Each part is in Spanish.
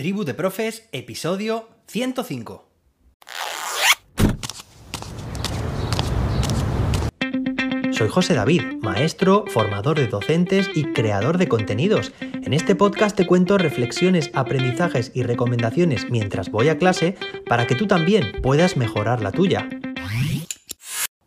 Tribu de Profes, episodio 105. Soy José David, maestro, formador de docentes y creador de contenidos. En este podcast te cuento reflexiones, aprendizajes y recomendaciones mientras voy a clase para que tú también puedas mejorar la tuya.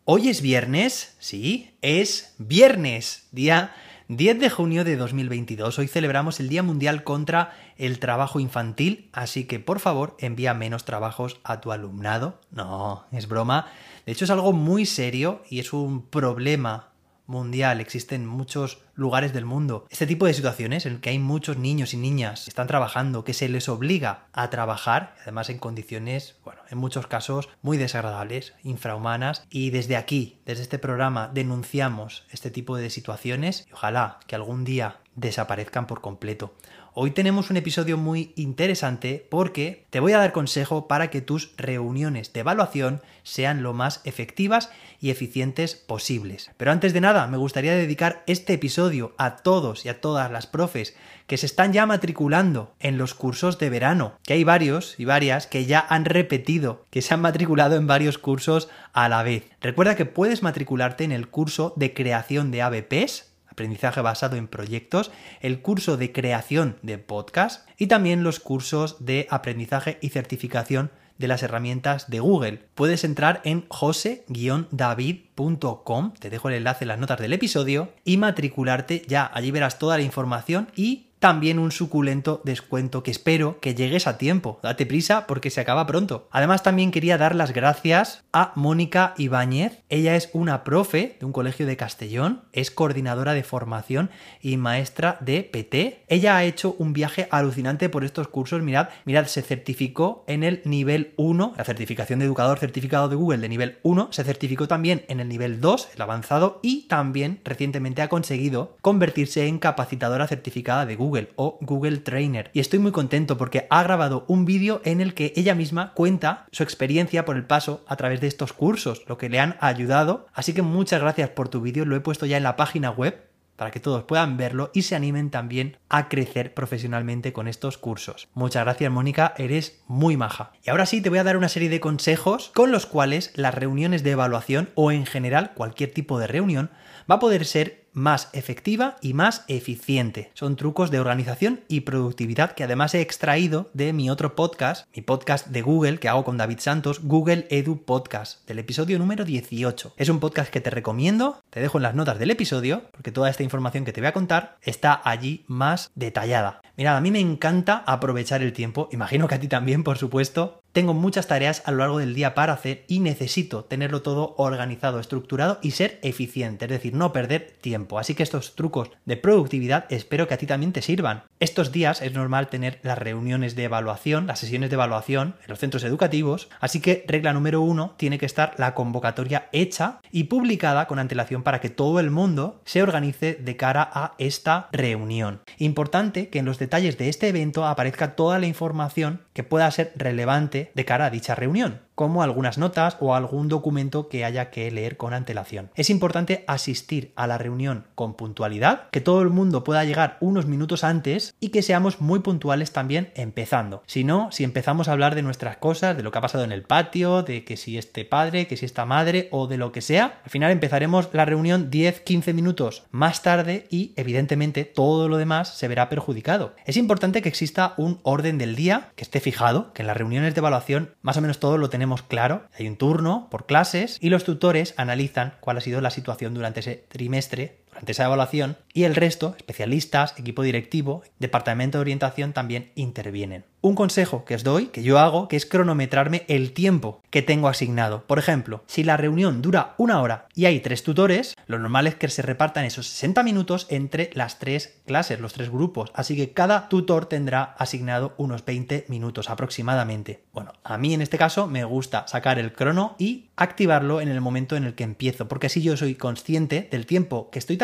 Hoy es viernes, sí, es viernes, día 10 de junio de 2022. Hoy celebramos el Día Mundial contra el Trabajo Infantil, así que por favor envía menos trabajos a tu alumnado. No, es broma. De hecho es algo muy serio y es un problema mundial, existen muchos lugares del mundo. Este tipo de situaciones en que hay muchos niños y niñas que están trabajando, que se les obliga a trabajar, además en condiciones, bueno, en muchos casos muy desagradables, infrahumanas, y desde aquí, desde este programa, denunciamos este tipo de situaciones y ojalá que algún día desaparezcan por completo. Hoy tenemos un episodio muy interesante porque te voy a dar consejo para que tus reuniones de evaluación sean lo más efectivas y eficientes posibles. Pero antes de nada, me gustaría dedicar este episodio a todos y a todas las profes que se están ya matriculando en los cursos de verano, que hay varios y varias que ya han repetido, que se han matriculado en varios cursos a la vez. Recuerda que puedes matricularte en el curso de creación de ABPs, aprendizaje basado en proyectos, el curso de creación de podcast y también los cursos de aprendizaje y certificación de las herramientas de Google. Puedes entrar en jose-david.com, te dejo el enlace en las notas del episodio, y matricularte ya. Allí verás toda la información y también un suculento descuento que espero que llegues a tiempo. Date prisa porque se acaba pronto. Además también quería dar las gracias a Mónica Ibáñez. Ella es una profe de un colegio de Castellón, es coordinadora de formación y maestra de PT. Ella ha hecho un viaje alucinante por estos cursos. Mirad, mirad, se certificó en el nivel 1, la certificación de educador certificado de Google de nivel 1, se certificó también en el nivel 2, el avanzado, y también recientemente ha conseguido convertirse en capacitadora certificada de Google o Google Trainer. Y estoy muy contento porque ha grabado un vídeo en el que ella misma cuenta su experiencia por el paso a través de estos cursos, lo que le han ayudado. Así que muchas gracias por tu vídeo, lo he puesto ya en la página web para que todos puedan verlo y se animen también a crecer profesionalmente con estos cursos. Muchas gracias Mónica, eres muy maja. Y ahora sí te voy a dar una serie de consejos con los cuales las reuniones de evaluación o en general cualquier tipo de reunión va a poder ser más efectiva y más eficiente. Son trucos de organización y productividad que además he extraído de mi otro podcast, mi podcast de Google que hago con David Santos, Google Edu Podcast, del episodio número 18. Es un podcast que te recomiendo, te dejo en las notas del episodio, porque toda esta información que te voy a contar está allí más detallada. Mirad, a mí me encanta aprovechar el tiempo, imagino que a ti también, por supuesto, tengo muchas tareas a lo largo del día para hacer y necesito tenerlo todo organizado, estructurado y ser eficiente, es decir, no perder tiempo. Así que estos trucos de productividad espero que a ti también te sirvan. Estos días es normal tener las reuniones de evaluación, las sesiones de evaluación en los centros educativos, así que regla número uno, tiene que estar la convocatoria hecha y publicada con antelación para que todo el mundo se organice de cara a esta reunión. Importante que en los detalles de este evento aparezca toda la información que pueda ser relevante de cara a dicha reunión como algunas notas o algún documento que haya que leer con antelación. Es importante asistir a la reunión con puntualidad, que todo el mundo pueda llegar unos minutos antes y que seamos muy puntuales también empezando. Si no, si empezamos a hablar de nuestras cosas, de lo que ha pasado en el patio, de que si este padre, que si esta madre o de lo que sea, al final empezaremos la reunión 10-15 minutos más tarde y evidentemente todo lo demás se verá perjudicado. Es importante que exista un orden del día que esté fijado, que en las reuniones de evaluación más o menos todo lo tenemos claro, hay un turno por clases y los tutores analizan cuál ha sido la situación durante ese trimestre durante esa evaluación y el resto, especialistas, equipo directivo, departamento de orientación también intervienen. Un consejo que os doy, que yo hago, que es cronometrarme el tiempo que tengo asignado. Por ejemplo, si la reunión dura una hora y hay tres tutores, lo normal es que se repartan esos 60 minutos entre las tres clases, los tres grupos. Así que cada tutor tendrá asignado unos 20 minutos aproximadamente. Bueno, a mí en este caso me gusta sacar el crono y activarlo en el momento en el que empiezo, porque así yo soy consciente del tiempo que estoy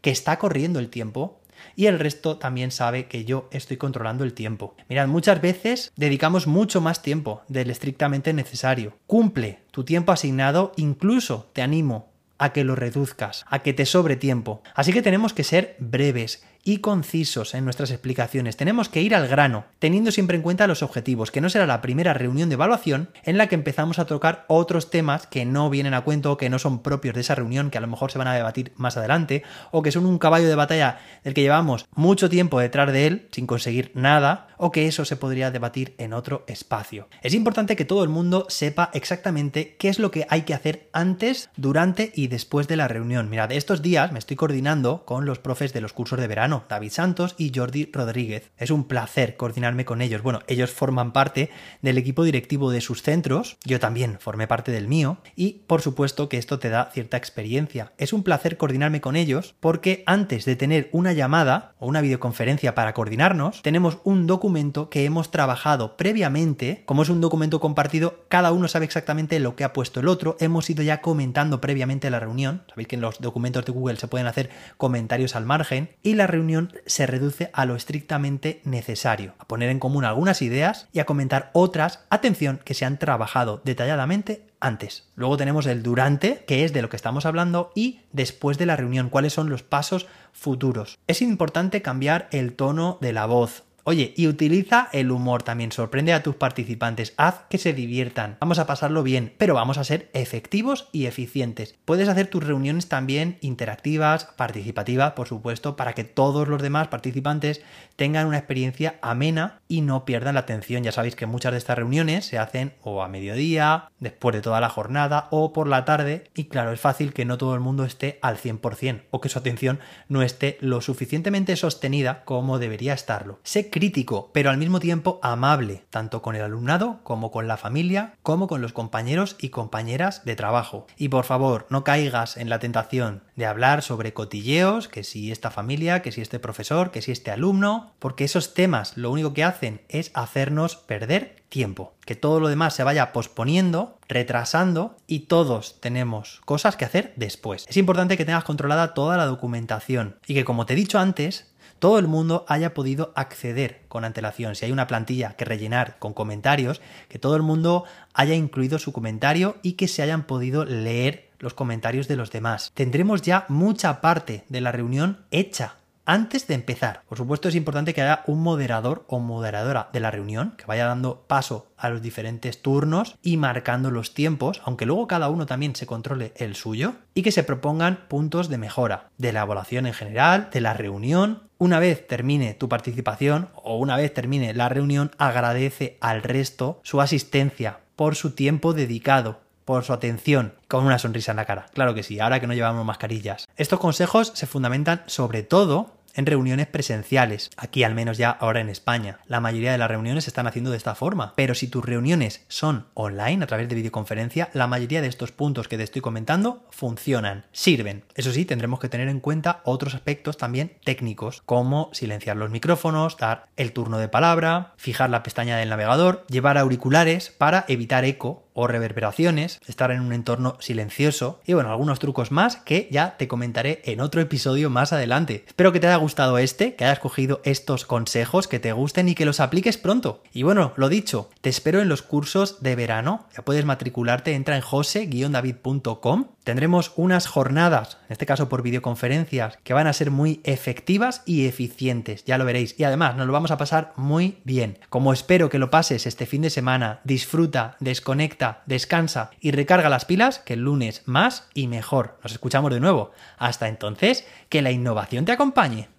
que está corriendo el tiempo y el resto también sabe que yo estoy controlando el tiempo. Mirad, muchas veces dedicamos mucho más tiempo del estrictamente necesario. Cumple tu tiempo asignado, incluso te animo a que lo reduzcas, a que te sobre tiempo. Así que tenemos que ser breves y concisos en nuestras explicaciones. Tenemos que ir al grano, teniendo siempre en cuenta los objetivos, que no será la primera reunión de evaluación en la que empezamos a tocar otros temas que no vienen a cuento, que no son propios de esa reunión, que a lo mejor se van a debatir más adelante, o que son un caballo de batalla del que llevamos mucho tiempo detrás de él sin conseguir nada, o que eso se podría debatir en otro espacio. Es importante que todo el mundo sepa exactamente qué es lo que hay que hacer antes, durante y después de la reunión. Mirad, estos días me estoy coordinando con los profes de los cursos de verano, David Santos y Jordi Rodríguez. Es un placer coordinarme con ellos. Bueno, ellos forman parte del equipo directivo de sus centros, yo también formé parte del mío, y por supuesto que esto te da cierta experiencia. Es un placer coordinarme con ellos porque antes de tener una llamada o una videoconferencia para coordinarnos, tenemos un documento que hemos trabajado previamente, como es un documento compartido, cada uno sabe exactamente lo que ha puesto el otro, hemos ido ya comentando previamente la reunión, sabéis que en los documentos de Google se pueden hacer comentarios al margen, y la reunión se reduce a lo estrictamente necesario, a poner en común algunas ideas y a comentar otras, atención, que se han trabajado detalladamente antes. Luego tenemos el durante, que es de lo que estamos hablando, y después de la reunión, cuáles son los pasos futuros. Es importante cambiar el tono de la voz. Oye, y utiliza el humor también, sorprende a tus participantes, haz que se diviertan, vamos a pasarlo bien, pero vamos a ser efectivos y eficientes. Puedes hacer tus reuniones también interactivas, participativas, por supuesto, para que todos los demás participantes tengan una experiencia amena y no pierdan la atención. Ya sabéis que muchas de estas reuniones se hacen o a mediodía, después de toda la jornada o por la tarde, y claro, es fácil que no todo el mundo esté al 100% o que su atención no esté lo suficientemente sostenida como debería estarlo crítico, pero al mismo tiempo amable, tanto con el alumnado como con la familia, como con los compañeros y compañeras de trabajo. Y por favor, no caigas en la tentación de hablar sobre cotilleos, que si esta familia, que si este profesor, que si este alumno, porque esos temas lo único que hacen es hacernos perder tiempo, que todo lo demás se vaya posponiendo, retrasando y todos tenemos cosas que hacer después. Es importante que tengas controlada toda la documentación y que como te he dicho antes, todo el mundo haya podido acceder con antelación. Si hay una plantilla que rellenar con comentarios, que todo el mundo haya incluido su comentario y que se hayan podido leer los comentarios de los demás. Tendremos ya mucha parte de la reunión hecha antes de empezar. Por supuesto es importante que haya un moderador o moderadora de la reunión que vaya dando paso a los diferentes turnos y marcando los tiempos, aunque luego cada uno también se controle el suyo, y que se propongan puntos de mejora de la evaluación en general, de la reunión. Una vez termine tu participación o una vez termine la reunión, agradece al resto su asistencia por su tiempo dedicado por su atención, con una sonrisa en la cara. Claro que sí, ahora que no llevamos mascarillas. Estos consejos se fundamentan sobre todo en reuniones presenciales, aquí al menos ya ahora en España. La mayoría de las reuniones se están haciendo de esta forma, pero si tus reuniones son online a través de videoconferencia, la mayoría de estos puntos que te estoy comentando funcionan, sirven. Eso sí, tendremos que tener en cuenta otros aspectos también técnicos, como silenciar los micrófonos, dar el turno de palabra, fijar la pestaña del navegador, llevar auriculares para evitar eco o reverberaciones, estar en un entorno silencioso y bueno, algunos trucos más que ya te comentaré en otro episodio más adelante. Espero que te haya gustado este, que hayas cogido estos consejos, que te gusten y que los apliques pronto. Y bueno, lo dicho, te espero en los cursos de verano. Ya puedes matricularte, entra en jose-david.com. Tendremos unas jornadas, en este caso por videoconferencias, que van a ser muy efectivas y eficientes, ya lo veréis. Y además nos lo vamos a pasar muy bien. Como espero que lo pases este fin de semana, disfruta, desconecta descansa y recarga las pilas, que el lunes más y mejor. Nos escuchamos de nuevo. Hasta entonces, que la innovación te acompañe.